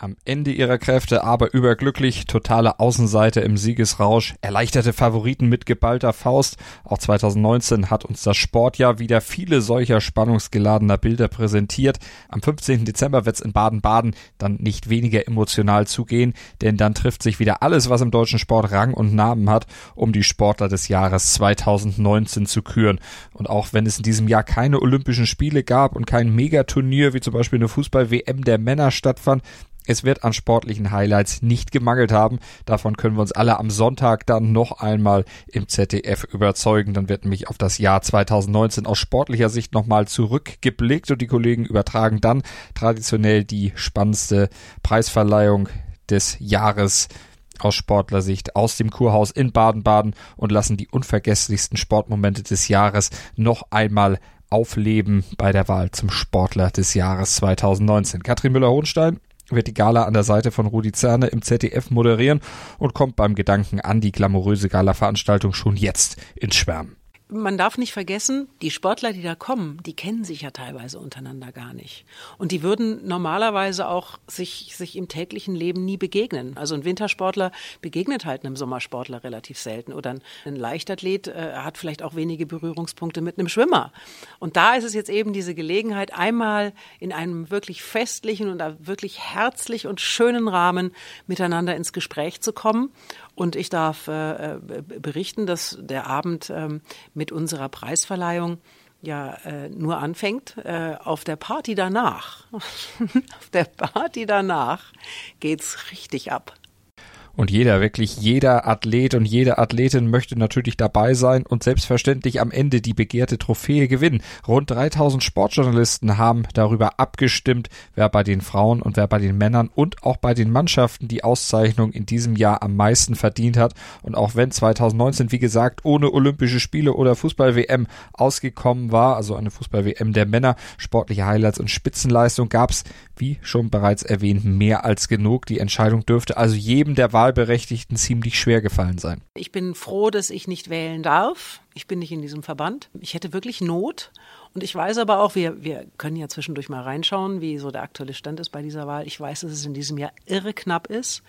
am Ende ihrer Kräfte, aber überglücklich, totale Außenseite im Siegesrausch, erleichterte Favoriten mit geballter Faust. Auch 2019 hat uns das Sportjahr wieder viele solcher spannungsgeladener Bilder präsentiert. Am 15. Dezember wird's in Baden-Baden dann nicht weniger emotional zugehen, denn dann trifft sich wieder alles, was im deutschen Sport Rang und Namen hat, um die Sportler des Jahres 2019 zu küren. Und auch wenn es in diesem Jahr keine Olympischen Spiele gab und kein Megaturnier wie zum Beispiel eine Fußball-WM der Männer stattfand, es wird an sportlichen Highlights nicht gemangelt haben. Davon können wir uns alle am Sonntag dann noch einmal im ZDF überzeugen. Dann wird nämlich auf das Jahr 2019 aus sportlicher Sicht nochmal zurückgeblickt und die Kollegen übertragen dann traditionell die spannendste Preisverleihung des Jahres aus Sportlersicht aus dem Kurhaus in Baden-Baden und lassen die unvergesslichsten Sportmomente des Jahres noch einmal aufleben bei der Wahl zum Sportler des Jahres 2019. Katrin Müller-Hohenstein wird die Gala an der Seite von Rudi Zerne im ZDF moderieren und kommt beim Gedanken an die glamouröse Gala-Veranstaltung schon jetzt ins Schwärmen man darf nicht vergessen, die Sportler, die da kommen, die kennen sich ja teilweise untereinander gar nicht. Und die würden normalerweise auch sich, sich im täglichen Leben nie begegnen. Also ein Wintersportler begegnet halt einem Sommersportler relativ selten. Oder ein, Leichtathlet äh, hat vielleicht auch wenige Berührungspunkte mit einem Schwimmer. Und da ist es jetzt eben diese Gelegenheit, einmal in einem wirklich festlichen und wirklich herzlich und schönen Rahmen miteinander ins Gespräch zu kommen und ich darf äh, äh, berichten, dass der Abend ähm, mit unserer Preisverleihung ja äh, nur anfängt. Äh, auf der Party danach, auf der Party danach geht's richtig ab. Und jeder, wirklich jeder Athlet und jede Athletin möchte natürlich dabei sein und selbstverständlich am Ende die begehrte Trophäe gewinnen. Rund 3000 Sportjournalisten haben darüber abgestimmt, wer bei den Frauen und wer bei den Männern und auch bei den Mannschaften die Auszeichnung in diesem Jahr am meisten verdient hat. Und auch wenn 2019, wie gesagt, ohne Olympische Spiele oder Fußball-WM ausgekommen war, also eine Fußball-WM der Männer, sportliche Highlights und Spitzenleistung gab es, wie schon bereits erwähnt, mehr als genug. Die Entscheidung dürfte also jedem der Wahl Wahlberechtigten ziemlich schwer gefallen sein. Ich bin froh, dass ich nicht wählen darf. Ich bin nicht in diesem Verband. Ich hätte wirklich Not. Und ich weiß aber auch, wir, wir können ja zwischendurch mal reinschauen, wie so der aktuelle Stand ist bei dieser Wahl. Ich weiß, dass es in diesem Jahr irre knapp ist.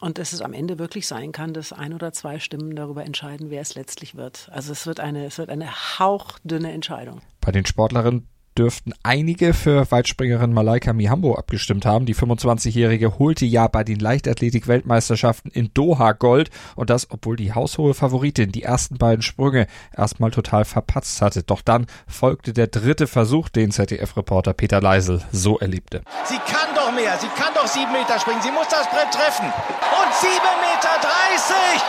Und dass es am Ende wirklich sein kann, dass ein oder zwei Stimmen darüber entscheiden, wer es letztlich wird. Also es wird eine, es wird eine hauchdünne Entscheidung. Bei den Sportlerinnen dürften einige für Weitspringerin Malaika Mihambo abgestimmt haben. Die 25-Jährige holte ja bei den Leichtathletik-Weltmeisterschaften in Doha Gold und das, obwohl die haushohe Favoritin die ersten beiden Sprünge erstmal total verpatzt hatte. Doch dann folgte der dritte Versuch, den ZDF-Reporter Peter Leisel so erlebte. Sie kann doch mehr, sie kann doch sieben Meter springen, sie muss das Brett treffen. Und sieben Meter dreißig!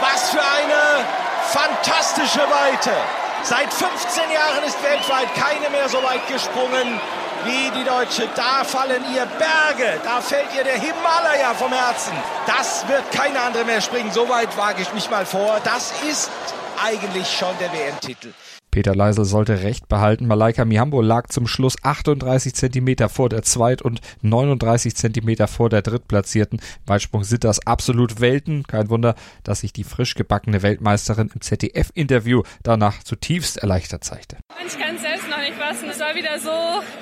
Was für eine fantastische Weite! Seit 15 Jahren ist weltweit keine mehr so weit gesprungen wie die Deutsche. Da fallen ihr Berge, da fällt ihr der Himalaya vom Herzen. Das wird keine andere mehr springen. So weit wage ich mich mal vor. Das ist eigentlich schon der WM-Titel. Peter Leisel sollte recht behalten. Malaika Mihambo lag zum Schluss 38 Zentimeter vor der Zweit- und 39 Zentimeter vor der Drittplatzierten. Weitsprung sind das absolut Welten. Kein Wunder, dass sich die frisch gebackene Weltmeisterin im ZDF-Interview danach zutiefst erleichtert zeigte. Ich kann es selbst noch nicht fassen. Es war wieder so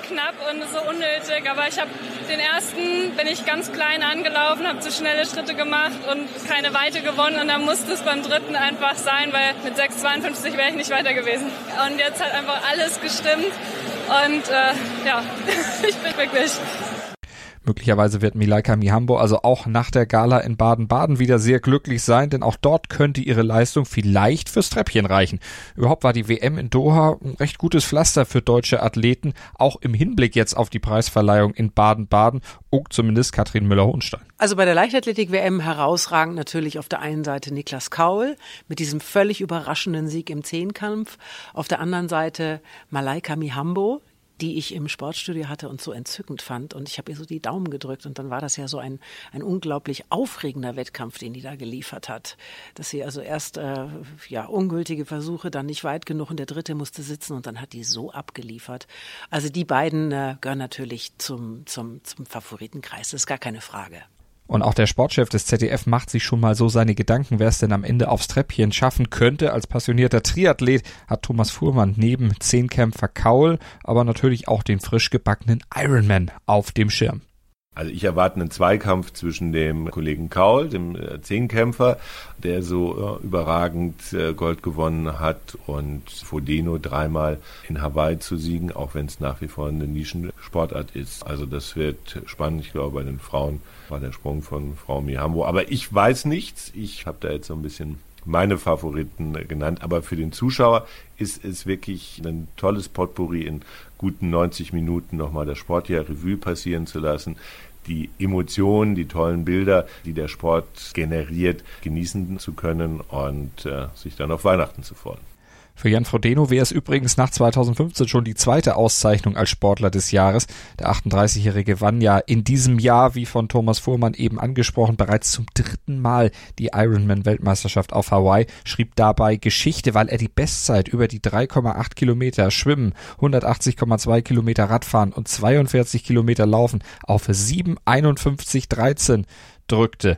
knapp und so unnötig. Aber ich habe den ersten, bin ich ganz klein angelaufen, habe zu schnelle Schritte gemacht und keine Weite gewonnen. Und dann musste es beim dritten einfach sein, weil mit 6,52 wäre ich nicht weiter gewesen. Und jetzt hat einfach alles gestimmt. Und äh, ja, ich bin glücklich. Möglicherweise wird Milaika Mihambo also auch nach der Gala in Baden-Baden wieder sehr glücklich sein, denn auch dort könnte ihre Leistung vielleicht fürs Treppchen reichen. Überhaupt war die WM in Doha ein recht gutes Pflaster für deutsche Athleten, auch im Hinblick jetzt auf die Preisverleihung in Baden-Baden, und zumindest Katrin Müller-Hohenstein. Also bei der Leichtathletik-WM herausragend natürlich auf der einen Seite Niklas Kaul mit diesem völlig überraschenden Sieg im Zehnkampf, auf der anderen Seite Malaika Mihambo, die ich im Sportstudio hatte und so entzückend fand. Und ich habe ihr so die Daumen gedrückt und dann war das ja so ein, ein unglaublich aufregender Wettkampf, den die da geliefert hat. Dass sie also erst äh, ja ungültige Versuche, dann nicht weit genug und der dritte musste sitzen und dann hat die so abgeliefert. Also die beiden äh, gehören natürlich zum, zum, zum Favoritenkreis, das ist gar keine Frage. Und auch der Sportchef des ZDF macht sich schon mal so seine Gedanken, wer es denn am Ende aufs Treppchen schaffen könnte. Als passionierter Triathlet hat Thomas Fuhrmann neben Zehnkämpfer Kaul, aber natürlich auch den frisch gebackenen Ironman auf dem Schirm. Also ich erwarte einen Zweikampf zwischen dem Kollegen Kaul, dem äh, Zehnkämpfer, der so äh, überragend äh, Gold gewonnen hat, und Fodeno dreimal in Hawaii zu siegen, auch wenn es nach wie vor eine Nischensportart ist. Also das wird spannend. Ich glaube, bei den Frauen war der Sprung von Frau Mihambo. Aber ich weiß nichts. Ich habe da jetzt so ein bisschen meine Favoriten genannt. Aber für den Zuschauer ist es wirklich ein tolles Potpourri in guten 90 Minuten nochmal das Sportjahr Revue passieren zu lassen die Emotionen, die tollen Bilder, die der Sport generiert, genießen zu können und äh, sich dann auf Weihnachten zu freuen. Für Jan Frodeno wäre es übrigens nach 2015 schon die zweite Auszeichnung als Sportler des Jahres. Der 38-Jährige gewann ja in diesem Jahr, wie von Thomas Fuhrmann eben angesprochen, bereits zum dritten Mal die Ironman-Weltmeisterschaft auf Hawaii, schrieb dabei Geschichte, weil er die Bestzeit über die 3,8 Kilometer Schwimmen, 180,2 Kilometer Radfahren und 42 Kilometer Laufen auf 7,51,13 drückte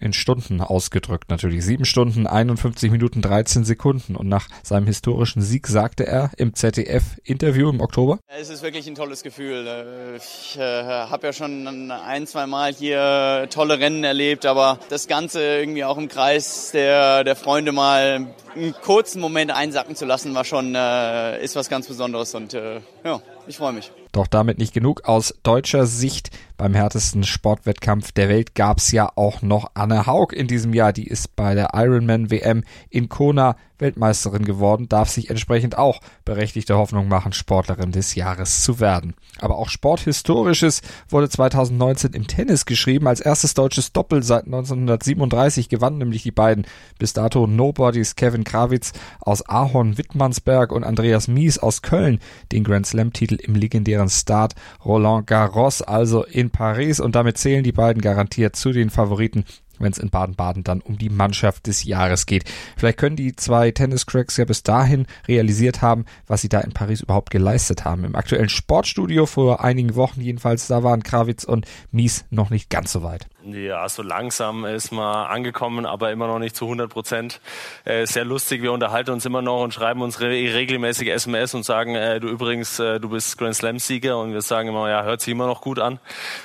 in Stunden ausgedrückt natürlich. Sieben Stunden, 51 Minuten, 13 Sekunden. Und nach seinem historischen Sieg sagte er im ZDF-Interview im Oktober. Es ist wirklich ein tolles Gefühl. Ich äh, habe ja schon ein, zwei Mal hier tolle Rennen erlebt, aber das Ganze irgendwie auch im Kreis der, der Freunde mal einen kurzen Moment einsacken zu lassen, war schon, äh, ist was ganz Besonderes und äh, ja, ich freue mich. Doch damit nicht genug. Aus deutscher Sicht beim härtesten Sportwettkampf der Welt gab's ja auch noch Anne Haug in diesem Jahr. Die ist bei der Ironman WM in Kona Weltmeisterin geworden, darf sich entsprechend auch berechtigte Hoffnung machen, Sportlerin des Jahres zu werden. Aber auch Sporthistorisches wurde 2019 im Tennis geschrieben. Als erstes deutsches Doppel seit 1937 gewannen nämlich die beiden bis dato Nobodies Kevin Krawitz aus Ahorn-Wittmannsberg und Andreas Mies aus Köln den Grand Slam-Titel im legendären Start Roland Garros, also in Paris. Und damit zählen die beiden garantiert zu den Favoriten wenn es in Baden-Baden dann um die Mannschaft des Jahres geht. Vielleicht können die zwei Tennis-Cracks ja bis dahin realisiert haben, was sie da in Paris überhaupt geleistet haben. Im aktuellen Sportstudio vor einigen Wochen jedenfalls, da waren Krawitz und Mies noch nicht ganz so weit. Ja, so langsam ist man angekommen, aber immer noch nicht zu 100 Prozent. Äh, sehr lustig, wir unterhalten uns immer noch und schreiben uns re regelmäßig SMS und sagen, äh, du übrigens, äh, du bist Grand Slam Sieger und wir sagen immer, ja, hört sich immer noch gut an.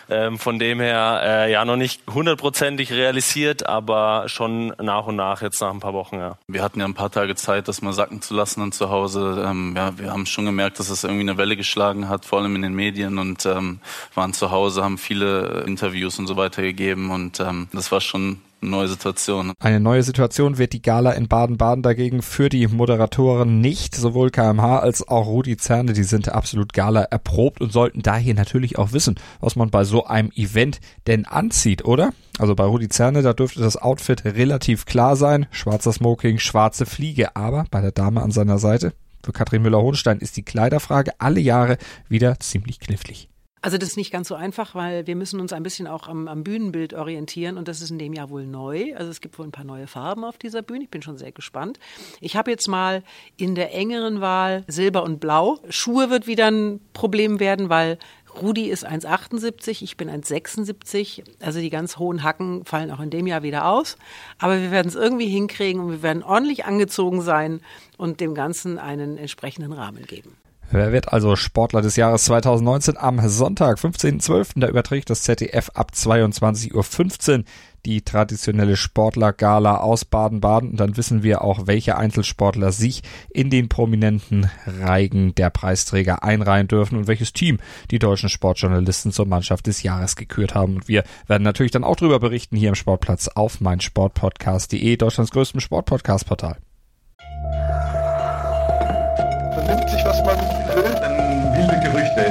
Ähm, von dem her, äh, ja, noch nicht hundertprozentig realisiert, aber schon nach und nach jetzt nach ein paar Wochen, ja. Wir hatten ja ein paar Tage Zeit, das mal sacken zu lassen dann zu Hause. Ähm, ja, wir haben schon gemerkt, dass es irgendwie eine Welle geschlagen hat, vor allem in den Medien und ähm, waren zu Hause, haben viele Interviews und so weiter gegeben gegeben und ähm, das war schon eine neue Situation. Eine neue Situation wird die Gala in Baden-Baden dagegen für die Moderatoren nicht. Sowohl KMH als auch Rudi Zerne, die sind absolut Gala erprobt und sollten daher natürlich auch wissen, was man bei so einem Event denn anzieht, oder? Also bei Rudi Zerne, da dürfte das Outfit relativ klar sein. Schwarzer Smoking, schwarze Fliege. Aber bei der Dame an seiner Seite, für Katrin Müller-Hohenstein, ist die Kleiderfrage alle Jahre wieder ziemlich knifflig. Also das ist nicht ganz so einfach, weil wir müssen uns ein bisschen auch am, am, Bühnenbild orientieren und das ist in dem Jahr wohl neu. Also es gibt wohl ein paar neue Farben auf dieser Bühne. Ich bin schon sehr gespannt. Ich habe jetzt mal in der engeren Wahl Silber und Blau. Schuhe wird wieder ein Problem werden, weil Rudi ist 1,78, ich bin 1,76. Also die ganz hohen Hacken fallen auch in dem Jahr wieder aus. Aber wir werden es irgendwie hinkriegen und wir werden ordentlich angezogen sein und dem Ganzen einen entsprechenden Rahmen geben. Wer wird also Sportler des Jahres 2019 am Sonntag, 15.12.? Da überträgt das ZDF ab 22.15 Uhr die traditionelle Sportlergala aus Baden-Baden. Und dann wissen wir auch, welche Einzelsportler sich in den prominenten Reigen der Preisträger einreihen dürfen und welches Team die deutschen Sportjournalisten zur Mannschaft des Jahres gekürt haben. Und wir werden natürlich dann auch darüber berichten hier im Sportplatz auf meinsportpodcast.de, Deutschlands größtem Sportpodcast-Portal.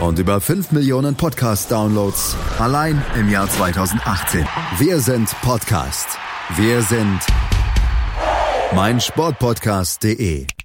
und über 5 Millionen Podcast-Downloads allein im Jahr 2018. Wir sind Podcast. Wir sind meinsportpodcast.de.